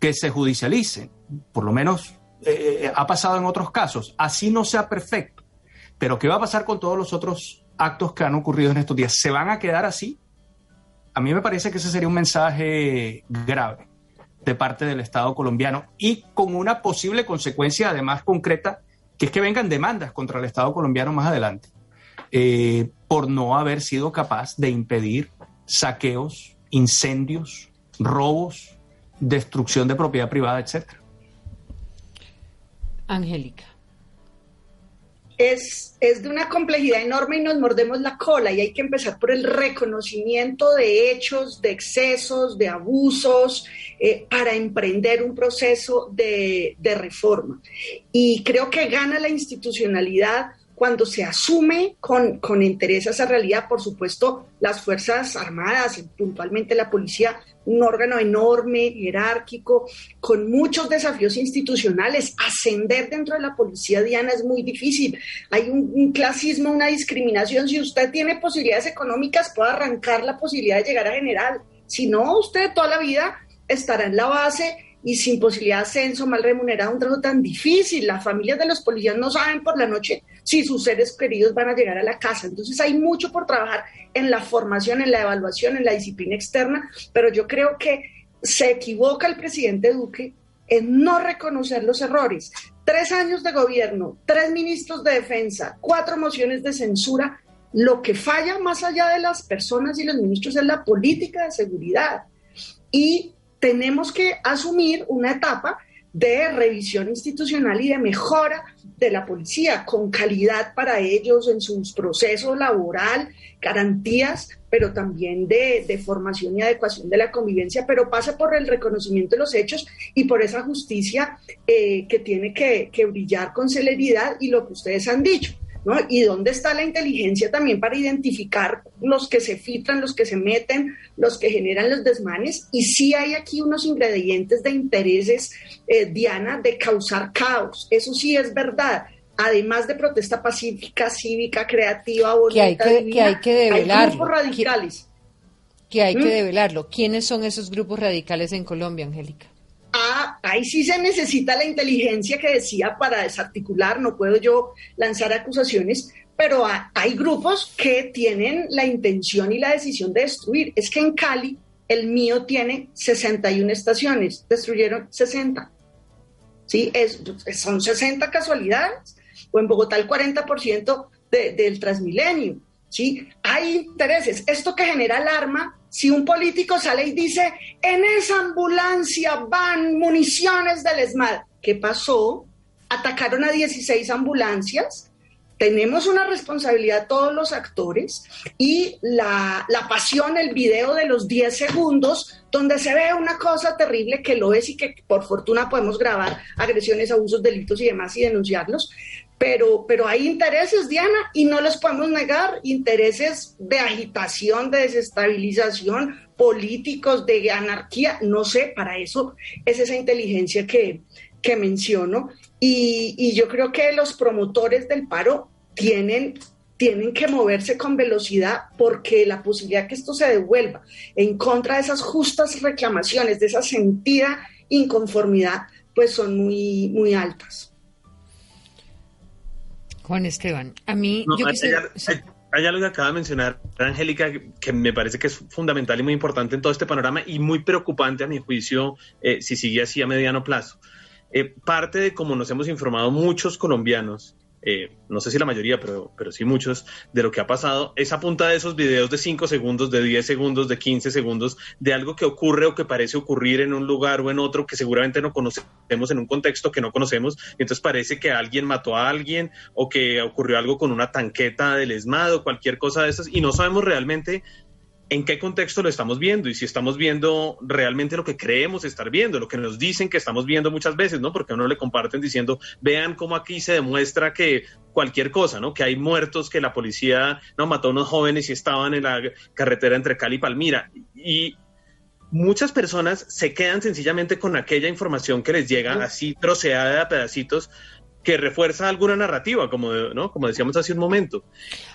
que se judicialicen. Por lo menos eh, ha pasado en otros casos. Así no sea perfecto. Pero ¿qué va a pasar con todos los otros actos que han ocurrido en estos días? ¿Se van a quedar así? A mí me parece que ese sería un mensaje grave de parte del Estado colombiano y con una posible consecuencia además concreta, que es que vengan demandas contra el Estado colombiano más adelante eh, por no haber sido capaz de impedir saqueos, incendios, robos, destrucción de propiedad privada, etcétera. Angélica. Es, es, de una complejidad enorme y nos mordemos la cola y hay que empezar por el reconocimiento de hechos, de excesos, de abusos, eh, para emprender un proceso de, de reforma. Y creo que gana la institucionalidad cuando se asume con, con interés esa realidad, por supuesto, las Fuerzas Armadas, puntualmente la policía, un órgano enorme, jerárquico, con muchos desafíos institucionales. Ascender dentro de la policía, Diana, es muy difícil. Hay un, clasismo, una discriminación. Si usted tiene posibilidades económicas, puede arrancar la posibilidad de llegar a general. Si no, usted toda la vida estará en la base y sin posibilidad de ascenso, mal remunerado, un trabajo tan difícil. Las familias de los policías no saben por la noche si sus seres queridos van a llegar a la casa. Entonces hay mucho por trabajar en la formación, en la evaluación, en la disciplina externa, pero yo creo que se equivoca el presidente Duque en no reconocer los errores. Tres años de gobierno, tres ministros de defensa, cuatro mociones de censura. Lo que falla más allá de las personas y los ministros es la política de seguridad. Y tenemos que asumir una etapa de revisión institucional y de mejora de la policía, con calidad para ellos en sus procesos laboral, garantías, pero también de, formación y adecuación de la convivencia, pero pasa por el reconocimiento de los hechos y por esa justicia eh, que tiene que brillar con celeridad y lo que ustedes han dicho. ¿No? ¿Y dónde está la inteligencia también para identificar los que se filtran, los que se meten, los que generan los desmanes? Y sí hay aquí unos ingredientes de intereses, eh, Diana, de causar caos. Eso sí es verdad. Además de protesta pacífica, cívica, creativa, bonita, que hay que, divina, que, hay que develarlo. Hay grupos radicales. Que, que hay ¿Mm? que develarlo. ¿Quiénes son esos grupos radicales en Colombia, Angélica? Ah, ahí sí se necesita la inteligencia que decía para desarticular, no puedo yo lanzar acusaciones, pero hay grupos que tienen la intención y la decisión de destruir. Es que en Cali el mío tiene 61 estaciones, destruyeron 60. ¿Sí? Es, son 60 casualidades, o en Bogotá el 40% de, del Transmilenio. ¿Sí? Hay intereses. Esto que genera alarma si un político sale y dice, en esa ambulancia van municiones del ESMAD, ¿qué pasó? Atacaron a 16 ambulancias. Tenemos una responsabilidad todos los actores y la, la, pasión, el video de los 10 segundos, donde se ve una cosa terrible que lo es y que por fortuna podemos grabar agresiones, abusos, delitos y demás y denunciarlos, pero, pero hay intereses, Diana, y no los podemos negar, intereses de agitación, de desestabilización, políticos, de anarquía, no sé, para eso es esa inteligencia que, que menciono. Y, y yo creo que los promotores del paro tienen tienen que moverse con velocidad porque la posibilidad que esto se devuelva en contra de esas justas reclamaciones, de esa sentida inconformidad, pues son muy, muy altas. Juan Esteban, a mí no, yo hay, quisiera... hay, hay, algo que acaba de mencionar Angélica que me parece que es fundamental y muy importante en todo este panorama y muy preocupante a mi juicio eh, si sigue así a mediano plazo. Eh, parte de cómo nos hemos informado muchos colombianos eh, no sé si la mayoría, pero, pero sí muchos, de lo que ha pasado, es a punta de esos videos de 5 segundos, de 10 segundos, de 15 segundos, de algo que ocurre o que parece ocurrir en un lugar o en otro que seguramente no conocemos en un contexto que no conocemos, y entonces parece que alguien mató a alguien o que ocurrió algo con una tanqueta del ESMAD o cualquier cosa de esas, y no sabemos realmente en qué contexto lo estamos viendo y si estamos viendo realmente lo que creemos estar viendo, lo que nos dicen que estamos viendo muchas veces, ¿no? Porque a uno le comparten diciendo, vean cómo aquí se demuestra que cualquier cosa, ¿no? Que hay muertos, que la policía no mató a unos jóvenes y estaban en la carretera entre Cali y Palmira. Y muchas personas se quedan sencillamente con aquella información que les llega así troceada a pedacitos que refuerza alguna narrativa, como, ¿no? como decíamos hace un momento.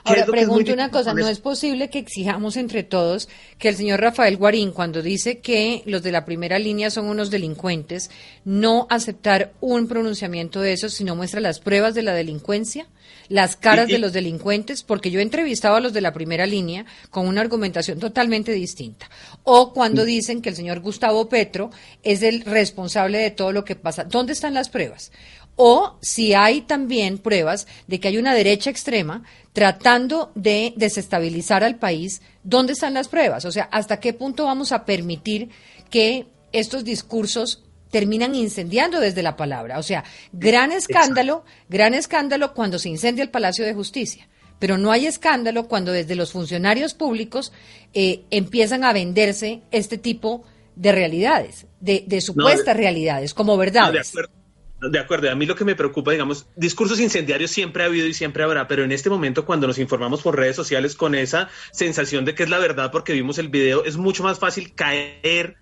Ahora, pregunto una cosa, ¿no es posible que exijamos entre todos que el señor Rafael Guarín, cuando dice que los de la primera línea son unos delincuentes, no aceptar un pronunciamiento de eso, sino muestra las pruebas de la delincuencia? las caras de los delincuentes, porque yo he entrevistado a los de la primera línea con una argumentación totalmente distinta. O cuando dicen que el señor Gustavo Petro es el responsable de todo lo que pasa. ¿Dónde están las pruebas? O si hay también pruebas de que hay una derecha extrema tratando de desestabilizar al país, ¿dónde están las pruebas? O sea, ¿hasta qué punto vamos a permitir que estos discursos terminan incendiando desde la palabra? O sea, gran escándalo, gran escándalo cuando se incendia el Palacio de Justicia. Pero no hay escándalo cuando desde los funcionarios públicos eh, empiezan a venderse este tipo de realidades, de, supuestas realidades, como verdades. De acuerdo, a mí lo que me preocupa, digamos, discursos incendiarios siempre ha habido y siempre habrá, pero en este momento cuando nos informamos por redes sociales con esa sensación de que es la verdad porque vimos el video, es mucho más fácil caer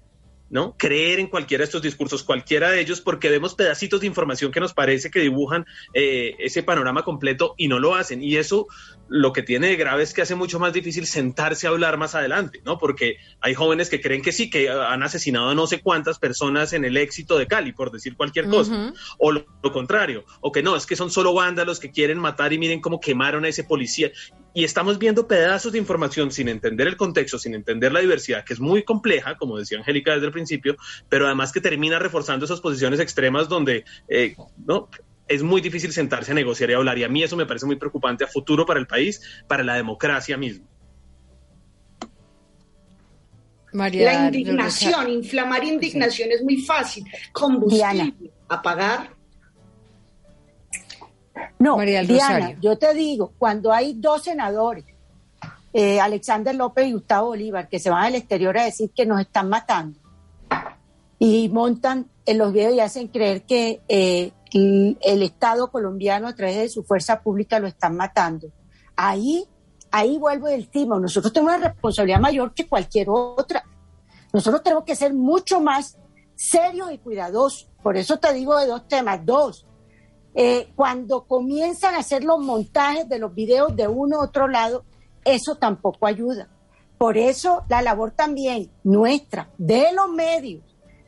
¿no? Creer en cualquiera de estos discursos, cualquiera de ellos, porque vemos pedacitos de información que nos parece que dibujan eh, ese panorama completo y no lo hacen. Y eso lo que tiene de grave es que hace mucho más difícil sentarse a hablar más adelante, ¿no? Porque hay jóvenes que creen que sí, que han asesinado a no sé cuántas personas en el éxito de Cali, por decir cualquier cosa, o lo, lo, contrario, o que no, es que son solo vándalos que quieren matar y miren cómo quemaron a ese policía. Y estamos viendo pedazos de información sin entender el contexto, sin entender la diversidad, que es muy compleja, como decía Angélica desde el principio, pero además que termina reforzando esas posiciones extremas donde, eh, ¿no? es muy difícil sentarse a negociar y hablar. Y a mí eso me parece muy preocupante a futuro para el país, para la democracia misma. la indignación, inflamar indignación es muy fácil. Combustible, apagar. No, Diana, yo te digo, cuando hay dos senadores, eh, Alexander López y Gustavo Bolívar, que se van al exterior a decir que nos están matando y montan en los videos y hacen creer que eh, el Estado colombiano a través de su fuerza pública lo están matando. Ahí, ahí vuelvo del tema. Nosotros tenemos una responsabilidad mayor que cualquier otra. Nosotros tenemos que ser mucho más serios y cuidadosos. Por eso te digo de dos temas. Dos, eh, cuando comienzan a hacer los montajes de los videos de uno u otro lado, eso tampoco ayuda. Por eso la labor también nuestra, de los medios,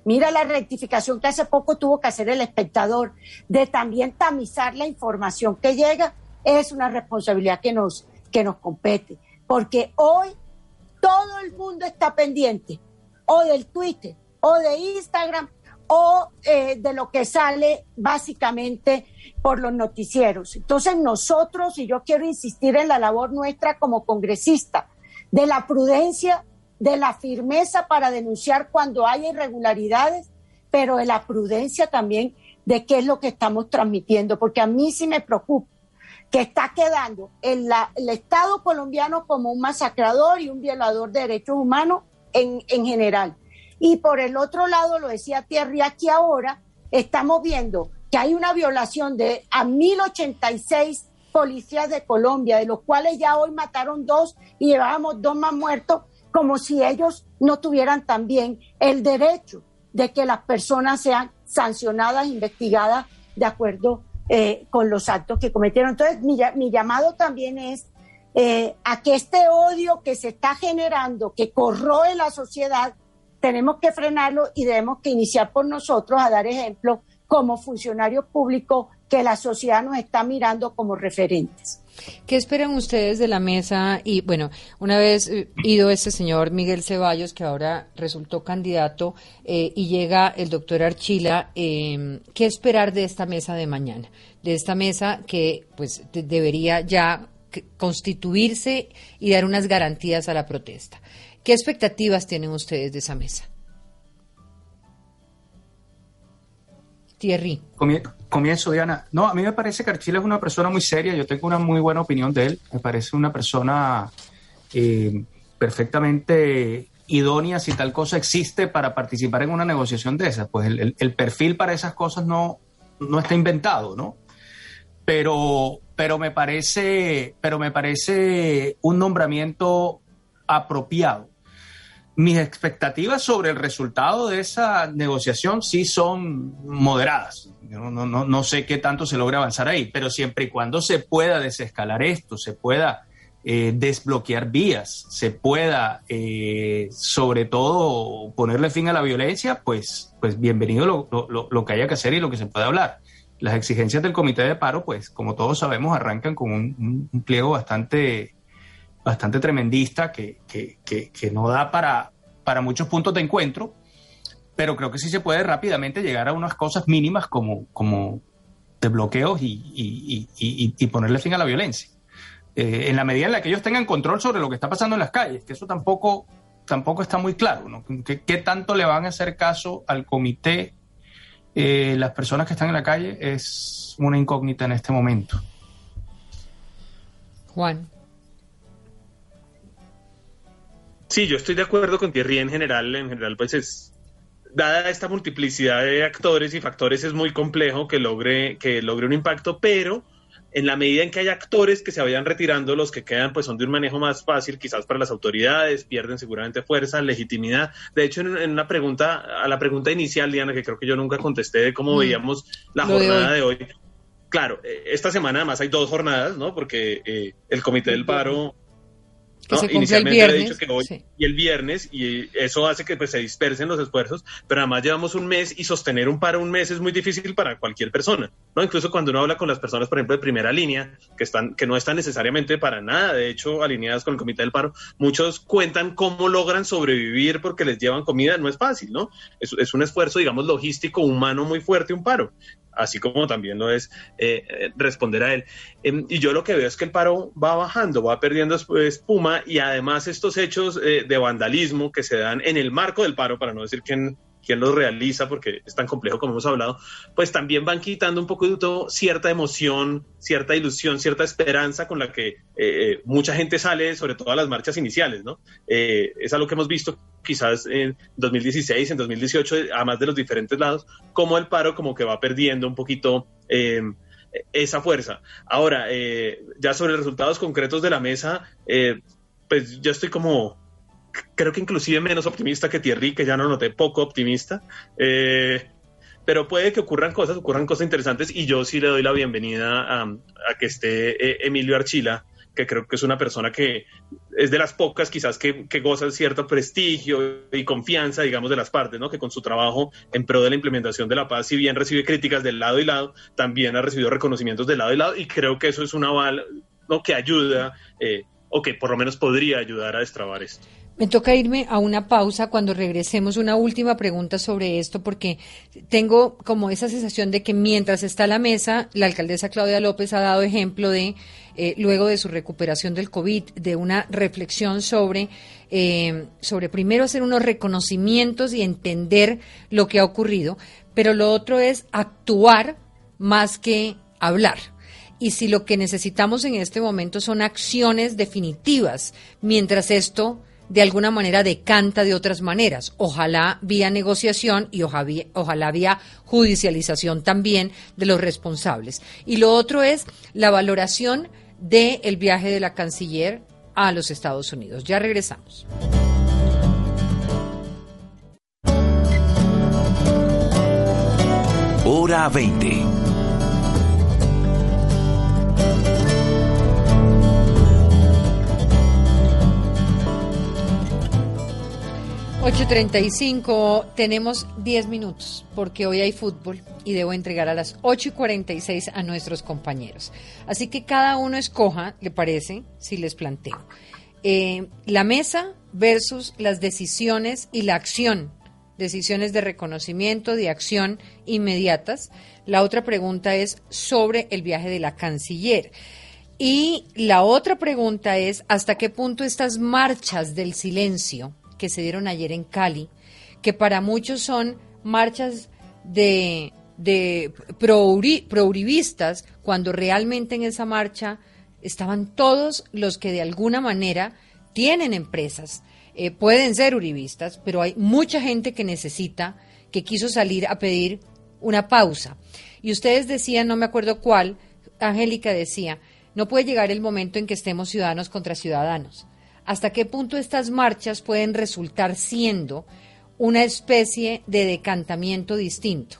Mira la rectificación que hace poco tuvo que hacer el espectador de también tamizar la información que llega, es una responsabilidad que nos, que nos compete. Porque hoy todo el mundo está pendiente o del Twitter o de Instagram o eh, de lo que sale básicamente por los noticieros. Entonces nosotros, y yo quiero insistir en la labor nuestra como congresista, de la prudencia de la firmeza para denunciar cuando hay irregularidades, pero de la prudencia también de qué es lo que estamos transmitiendo, porque a mí sí me preocupa que está quedando el, Estado colombiano como un masacrador y un violador de derechos humanos en general. Y por el otro lado, lo decía Thierry aquí ahora, estamos viendo que hay una violación de a 1086 policías de Colombia, de los cuales ya hoy mataron dos y llevábamos dos más muertos como si ellos no tuvieran también el derecho de que las personas sean sancionadas, investigadas de acuerdo eh, con los actos que cometieron. Entonces, mi, llamado también es eh, a que este odio que se está generando, que corroe la sociedad, tenemos que frenarlo y debemos que iniciar por nosotros a dar ejemplo como funcionarios públicos que la sociedad nos está mirando como referentes. ¿Qué esperan ustedes de la mesa? Y bueno, una vez eh, ido este señor Miguel Ceballos, que ahora resultó candidato, eh, y llega el doctor Archila, eh, ¿qué esperar de esta mesa de mañana? De esta mesa que pues de- debería ya constituirse y dar unas garantías a la protesta. ¿Qué expectativas tienen ustedes de esa mesa? Thierry. Comie- Comienzo, Diana. No, a mí me parece que Archila es una persona muy seria. Yo tengo una muy buena opinión de él. Me parece una persona eh, perfectamente idónea si tal cosa existe para participar en una negociación de esas. Pues el, el- el perfil para esas cosas no, no está inventado, ¿no? Pero, pero me parece, pero me parece un nombramiento apropiado. Mis expectativas sobre el resultado de esa negociación sí son moderadas. No, no- no- no sé qué tanto se logra avanzar ahí, pero siempre y cuando se pueda desescalar esto, se pueda eh, desbloquear vías, se pueda eh, sobre todo ponerle fin a la violencia, pues, pues bienvenido lo, lo- lo- que haya que hacer y lo que se pueda hablar. Las exigencias del comité de paro, pues como todos sabemos, arrancan con un- un pliego bastante bastante tremendista que, que- que- que no da para, para muchos puntos de encuentro, pero creo que sí se puede rápidamente llegar a unas cosas mínimas como, como desbloqueos y, y- y- y- y ponerle fin a la violencia. Eh, en la medida en la que ellos tengan control sobre lo que está pasando en las calles, que eso tampoco, tampoco está muy claro, ¿no? ¿Qué, qué tanto le van a hacer caso al comité eh, las personas que están en la calle? Es una incógnita en este momento. Juan. Sí, yo estoy de acuerdo con Thierry en general. En general, pues es. Dada esta multiplicidad de actores y factores, es muy complejo que logre, que logre un impacto, pero en la medida en que hay actores que se vayan retirando, los que quedan pues son de un manejo más fácil, quizás para las autoridades, pierden seguramente fuerza, legitimidad. De hecho, en, en una pregunta, a la pregunta inicial, Diana, que creo que yo nunca contesté de cómo Mm. veíamos la Lo de jornada hoy. de hoy. Claro, eh, esta semana además hay dos jornadas, ¿no? Porque eh, el Comité del Paro Que ¿no? se cumple el viernes, dicho que hoy sí. y el viernes, y eso hace que pues, se dispersen los esfuerzos, pero además llevamos un mes y sostener un paro un mes es muy difícil para cualquier persona, ¿no? Incluso cuando uno habla con las personas, por ejemplo, de primera línea, que, están, que no están necesariamente para nada, de hecho, alineadas con el Comité del Paro, muchos cuentan cómo logran sobrevivir porque les llevan comida, no es fácil, ¿no? Es, es un esfuerzo, digamos, logístico, humano muy fuerte un paro así como también lo es eh, eh, responder a él. Em, y yo lo que veo es que el paro va bajando, va perdiendo esp- y además estos hechos eh, de vandalismo que se dan en el marco del paro, para no decir quién, quién los realiza, porque es tan complejo como hemos hablado, pues también van quitando un poco de todo cierta emoción, cierta ilusión, cierta esperanza con la que eh, eh, mucha gente sale, sobre todo a las marchas iniciales, ¿no? Es algo que hemos visto quizás en 2016, en 2018, además de los diferentes lados, como el paro como que va perdiendo un poquito eh, esa fuerza. Ahora, ya sobre resultados concretos de la mesa, eh, pues yo estoy como, creo que inclusive menos optimista que Thierry, que ya no noté poco optimista. Eh, pero puede que ocurran cosas, ocurran cosas interesantes y yo sí le doy la bienvenida a, que esté eh, Emilio Archila, que creo que es una persona que es de las pocas quizás que, que goza cierto prestigio y confianza, digamos, de las partes, ¿no? Que con su trabajo en pro de la implementación de la paz, si bien recibe críticas del lado y lado, también ha recibido reconocimientos del lado y lado y creo que eso es un aval ¿no? que ayuda eh, que por lo menos podría ayudar a destrabar esto. Me toca irme a una pausa cuando regresemos. Una última pregunta sobre esto, porque tengo como esa sensación de que mientras está a la mesa, la alcaldesa Claudia López ha dado ejemplo de, eh, luego de su recuperación del COVID, de una reflexión sobre, eh, sobre primero hacer unos reconocimientos y entender lo que ha ocurrido, pero lo otro es actuar más que hablar y si lo que necesitamos en este momento son acciones definitivas, mientras esto de alguna manera decanta de otras maneras, ojalá vía negociación y ojalá, ojalá vía judicialización también de los responsables. Y lo otro es la valoración del el viaje de la canciller a los Estados Unidos. Ya regresamos. Hora 20. Cinco tenemos 10 minutos porque hoy hay fútbol y debo entregar a las 8 y 46 a nuestros compañeros. Así que cada uno escoja, ¿le parece? Si les planteo. Eh, la mesa versus las decisiones y la acción. Decisiones de reconocimiento, de acción inmediatas. La otra pregunta es sobre el viaje de la canciller. Y la otra pregunta es, ¿hasta qué punto estas marchas del silencio que se dieron ayer en Cali, que para muchos son marchas de, de pro-uribistas, cuando realmente en esa marcha estaban todos los que de alguna manera tienen empresas, eh, pueden ser uribistas, pero hay mucha gente que necesita, que quiso salir a pedir una pausa. Y ustedes decían, no me acuerdo cuál, Angélica decía, no puede llegar el momento en que estemos ciudadanos contra ciudadanos. ¿Hasta qué punto estas marchas pueden resultar siendo una especie de decantamiento distinto?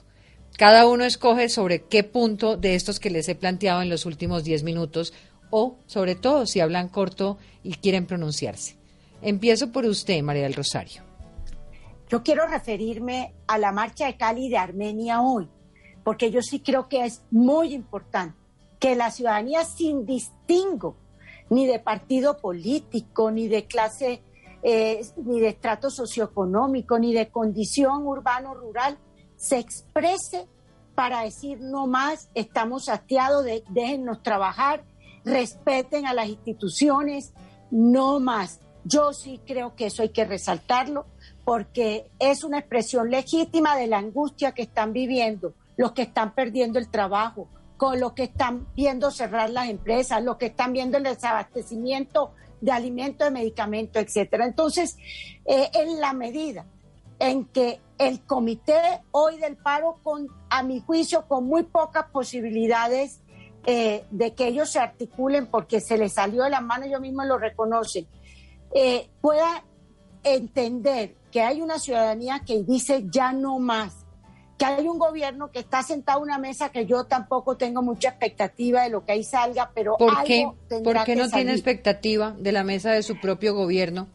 Cada uno escoge sobre qué punto de estos que les he planteado en los últimos diez minutos o, sobre todo, si hablan corto y quieren pronunciarse. Empiezo por usted, María del Rosario. Yo quiero referirme a la marcha de Cali de Armenia hoy, porque yo sí creo que es muy importante que la ciudadanía sin distingo ni de partido político, ni de clase, eh, ni de estrato socioeconómico, ni de condición urbano-rural, se exprese para decir no más, estamos hastiados, de, déjennos trabajar, respeten a las instituciones, no más. Yo sí creo que eso hay que resaltarlo porque es una expresión legítima de la angustia que están viviendo los que están perdiendo el trabajo, con lo que están viendo cerrar las empresas, lo que están viendo el desabastecimiento de alimentos, de medicamentos, etcétera. Entonces, eh, en la medida en que el comité hoy del paro, a mi juicio, con muy pocas posibilidades eh, de que ellos se articulen porque se les salió de las manos, ellos mismos lo reconocen, eh, pueda entender que hay una ciudadanía que dice ya no más, que hay un gobierno que está sentado a una mesa que yo tampoco tengo mucha expectativa de lo que ahí salga, pero ¿Por qué, ¿Por qué no tiene expectativa de la mesa de su propio gobierno?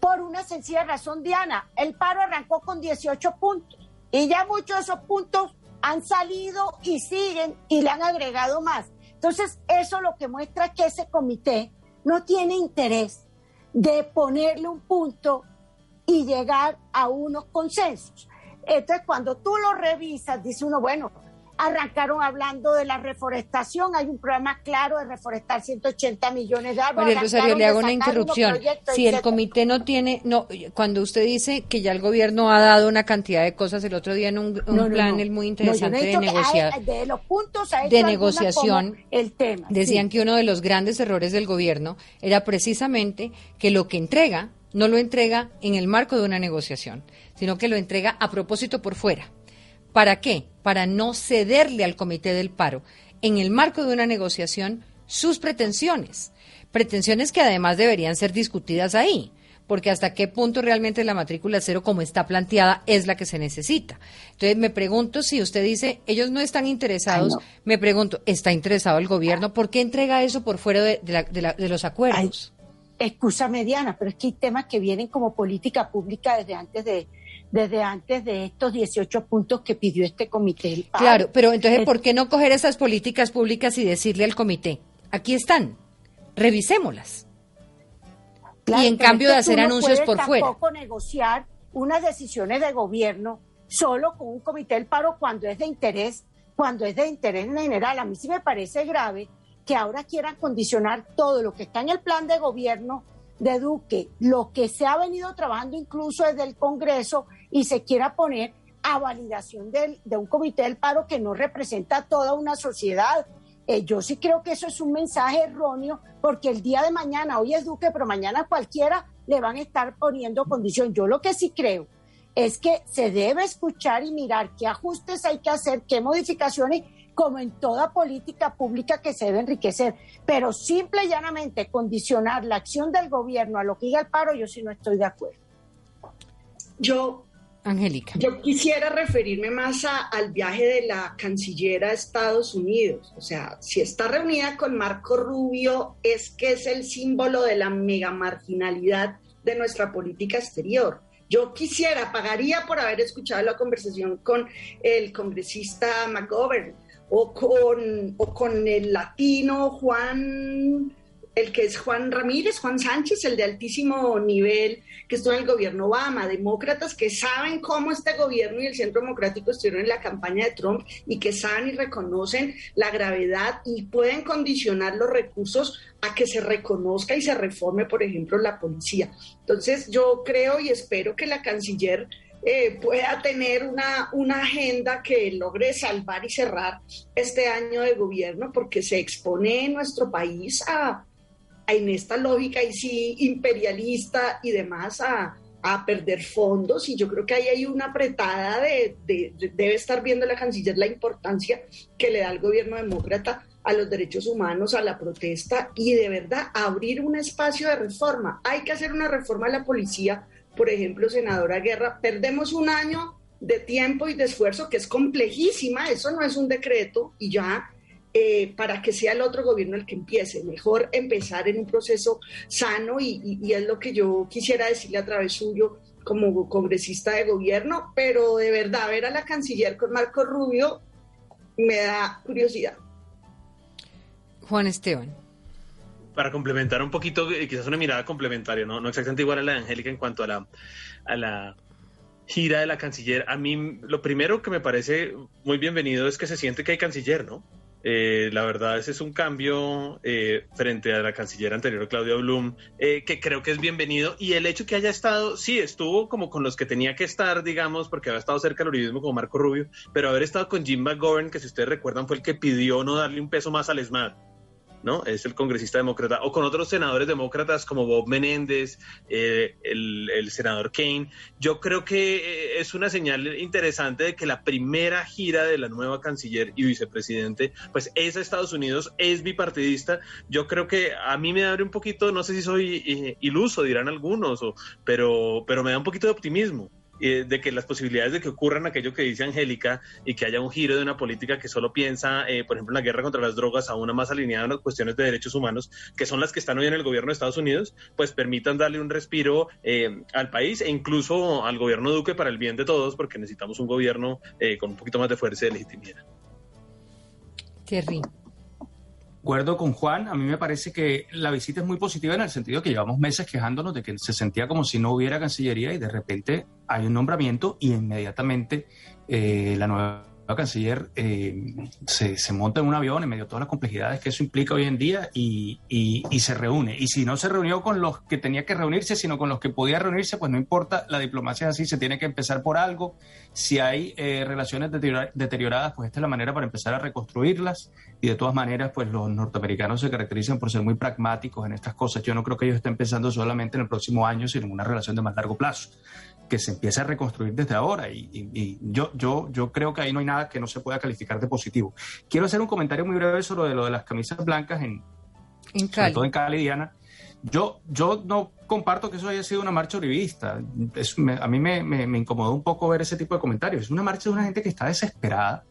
Por una sencilla razón, Diana. El paro arrancó con 18 puntos y ya muchos de esos puntos han salido y siguen y le han agregado más. Entonces, eso lo que muestra que ese comité no tiene interés de ponerle un punto y llegar a unos consensos. Entonces, cuando tú lo revisas, dice uno, bueno, arrancaron hablando de la reforestación, hay un programa claro de reforestar 180 millones de árboles. María Rosario, le hago una interrupción. Si el comité no tiene, no, cuando usted dice que ya el gobierno ha dado una cantidad de cosas, el otro día en un, plan muy interesante de negociar, de los puntos de negociación, el tema. Decían que uno de los grandes errores del gobierno era precisamente que lo que entrega no lo entrega en el marco de una negociación, sino que lo entrega a propósito por fuera. ¿Para qué? Para no cederle al comité del paro en el marco de una negociación sus pretensiones. Pretensiones que además deberían ser discutidas ahí, porque hasta qué punto realmente la matrícula cero como está planteada es la que se necesita. Entonces me pregunto si usted dice, ellos no están interesados, me pregunto, ¿está interesado el gobierno? ¿Por qué entrega eso por fuera de, los acuerdos? Excusa mediana, pero es que hay temas que vienen como política pública desde antes de desde antes de estos 18 puntos que pidió este comité. Claro, pero entonces, ¿por qué no coger esas políticas públicas y decirle al comité, aquí están, revisémoslas? y en cambio de hacer anuncios por fuera. Tampoco negociar unas decisiones de gobierno solo con un comité del paro cuando es de interés, cuando es de interés general. A mí sí me parece grave que ahora quieran condicionar todo lo que está en el plan de gobierno de Duque, lo que se ha venido trabajando incluso desde el Congreso y se quiera poner a validación de un comité del paro que no representa a toda una sociedad. Eh, yo sí creo que eso es un mensaje erróneo porque el día de mañana, hoy es Duque, pero mañana cualquiera le van a estar poniendo condición. Yo lo que sí creo es que se debe escuchar y mirar qué ajustes hay que hacer, qué modificaciones como en toda política pública que se debe enriquecer. Pero simple y llanamente condicionar la acción del gobierno a lo que diga el paro, yo sí no estoy de acuerdo. Yo, Angélica. Yo quisiera referirme más al viaje de la canciller a Estados Unidos. O sea, si está reunida con Marco Rubio, es que es el símbolo de la mega marginalidad de nuestra política exterior. Yo quisiera, pagaría por haber escuchado la conversación con el congresista McGovern o con, o con el latino Juan el que es Juan Ramírez, Juan Sánchez, el de altísimo nivel que estuvo en el gobierno Obama, demócratas que saben cómo este gobierno y el Centro Democrático estuvieron en la campaña de Trump y que saben y reconocen la gravedad y pueden condicionar los recursos a que se reconozca y se reforme, por ejemplo, la policía. Entonces, yo creo y espero que la canciller eh, pueda tener una, una agenda que logre salvar y cerrar este año de gobierno, porque se expone nuestro país a en esta lógica y sí imperialista y demás a, perder fondos y yo creo que ahí hay una apretada de, debe estar viendo la canciller la importancia que le da el gobierno demócrata a los derechos humanos, a la protesta y de verdad abrir un espacio de reforma. Hay que hacer una reforma a la policía, por ejemplo, senadora Guerra, perdemos un año de tiempo y de esfuerzo que es complejísima, eso no es un decreto y ya eh, para que sea el otro gobierno el que empiece. Mejor empezar en un proceso sano y, es lo que yo quisiera decirle a través suyo como congresista de gobierno, pero de verdad ver a la canciller con Marco Rubio me da curiosidad. Juan Esteban. Para complementar un poquito, eh, quizás una mirada complementaria, no, no exactamente igual a la de Angélica en cuanto a la, gira de la canciller. A mí lo primero que me parece muy bienvenido es que se siente que hay canciller, ¿no? Eh, la verdad, ese es un cambio eh, frente a la canciller anterior, Claudia Blum, eh, que creo que es bienvenido. Y el hecho que haya estado, sí, estuvo como con los que tenía que estar, digamos, porque había estado cerca del uribismo como Marco Rubio, pero haber estado con Jim McGovern, que si ustedes recuerdan fue el que pidió no darle un peso más al ESMAD ¿no? Es el congresista demócrata, o con otros senadores demócratas como Bob Menéndez, eh, el, senador Kane. Yo creo que eh, es una señal interesante de que la primera gira de la nueva canciller y vicepresidente, pues es a Estados Unidos, es bipartidista. Yo creo que a mí me abre un poquito, no sé si soy eh, iluso, dirán algunos, o, pero, pero me da un poquito de optimismo de que las posibilidades de que ocurran aquello que dice Angélica y que haya un giro de una política que solo piensa, eh, por ejemplo, en la guerra contra las drogas, a una más alineada en las cuestiones de derechos humanos, que son las que están hoy en el gobierno de Estados Unidos, pues permitan darle un respiro eh, al país e incluso al gobierno Duque para el bien de todos, porque necesitamos un gobierno eh, con un poquito más de fuerza y de legitimidad. Thierry acuerdo con Juan, a mí me parece que la visita es muy positiva en el sentido que llevamos meses quejándonos de que se sentía como si no hubiera Cancillería y de repente hay un nombramiento y inmediatamente eh, la nueva canciller eh, se, se, monta en un avión en medio de todas las complejidades que eso implica hoy en día y, se reúne. Y si no se reunió con los que tenía que reunirse, sino con los que podía reunirse, pues no importa, la diplomacia es así, se tiene que empezar por algo. Si hay eh, relaciones deterioradas, pues esta es la manera para empezar a reconstruirlas. Y de todas maneras, pues los norteamericanos se caracterizan por ser muy pragmáticos en estas cosas. Yo no creo que ellos estén pensando solamente en el próximo año, sino en una relación de más largo plazo que se empiece a reconstruir desde ahora. Y, yo, yo, yo creo que ahí no hay nada que no se pueda calificar de positivo. Quiero hacer un comentario muy breve sobre lo de las camisas blancas en, en Cali. todo en Cali, Diana. Yo, yo no comparto que eso haya sido una marcha uribista. a mí me, me, incomodó un poco ver ese tipo de comentarios. Es una marcha de una gente que está desesperada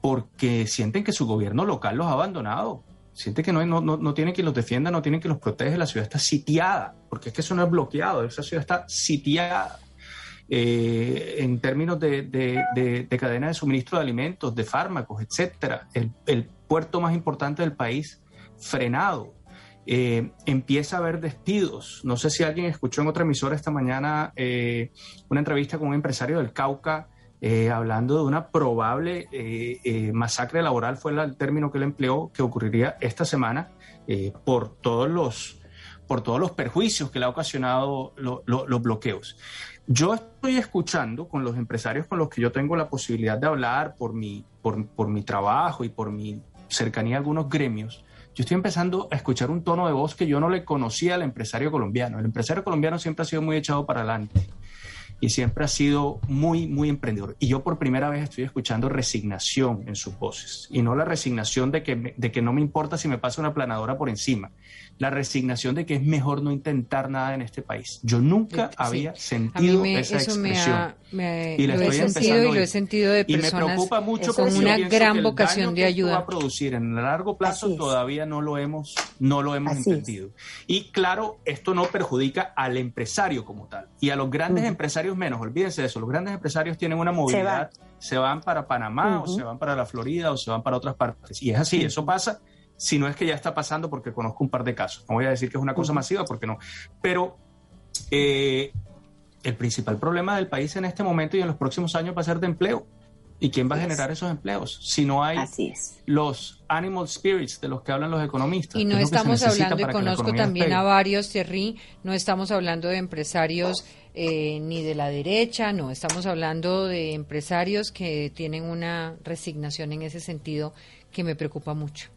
porque sienten que su gobierno local los ha abandonado. Sienten que no, no, no, tienen quien los defienda, no tienen que los protege. La ciudad está sitiada, porque es que eso no es bloqueado, esa ciudad está sitiada. Eh, en términos de, de, cadena de suministro de alimentos, de fármacos, etcétera. El, puerto más importante del país frenado. Eh, empieza a haber despidos. No sé si alguien escuchó en otra emisora esta mañana eh, una entrevista con un empresario del Cauca hablando de una probable masacre laboral, fue el término que él empleó, que ocurriría esta semana por todos los por todos los perjuicios que le ha ocasionado los bloqueos. Yo estoy escuchando con los empresarios con los que yo tengo la posibilidad de hablar por mi, por, mi trabajo y por mi cercanía a algunos gremios. Yo estoy empezando a escuchar un tono de voz que yo no le conocía al empresario colombiano. El empresario colombiano siempre ha sido muy echado para adelante. Y siempre ha sido muy, muy emprendedor. Y yo por primera vez estoy escuchando resignación en sus voces y no la resignación de que, me- de que no me importa si me pasa una planadora por encima, la resignación de que es mejor no intentar nada en este país. Yo nunca Sí. había sentido me, esa eso me expresión. ha, Y la lo he estoy sentido empezando y lo he sentido de Y me personas preocupa mucho con una gran vocación de esto va ayuda. a producir en el largo plazo todavía no lo hemos, no lo hemos Así es. entendido. Y claro, esto no perjudica al empresario como tal. Y a los grandes Ujú. empresarios menos, olvídense de eso. Los grandes empresarios tienen una movilidad, se van, para Panamá o se van para la Florida o se van para otras partes. Y es así, eso pasa. Si no es que ya está pasando, porque conozco un par de casos. No voy a decir que es una cosa masiva, porque no. Pero eh, el principal problema del país en este momento y en los próximos años va a ser de empleo. ¿Y quién va a generar esos empleos? Si no hay Así es. los animal spirits de los que hablan los economistas. Y no es estamos hablando, y conozco también despegue. a varios, Thierry, no estamos hablando de empresarios eh, ni de la derecha, no, estamos hablando de empresarios que tienen una resignación en ese sentido que me preocupa mucho.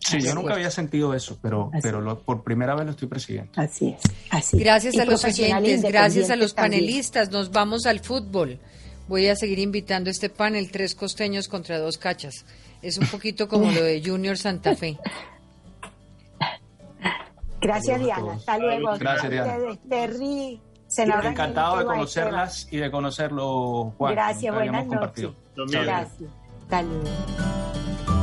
Sí, Así yo es. nunca había sentido eso, pero, Así pero lo- por primera vez lo estoy persiguiendo. Así es. Así. Gracias Y a los oyentes, gracias a los también. panelistas. Nos vamos al fútbol. Voy a seguir invitando este panel, tres costeños contra dos cachas. Es un poquito como lo de Junior Santa Fe. Gracias, Diana. Hasta luego. Gracias, Diana. Terry, senadora Encantado de conocerlas y de conocerlo, Juan. Gracias, buenas compartido. noches. Gracias. Luego.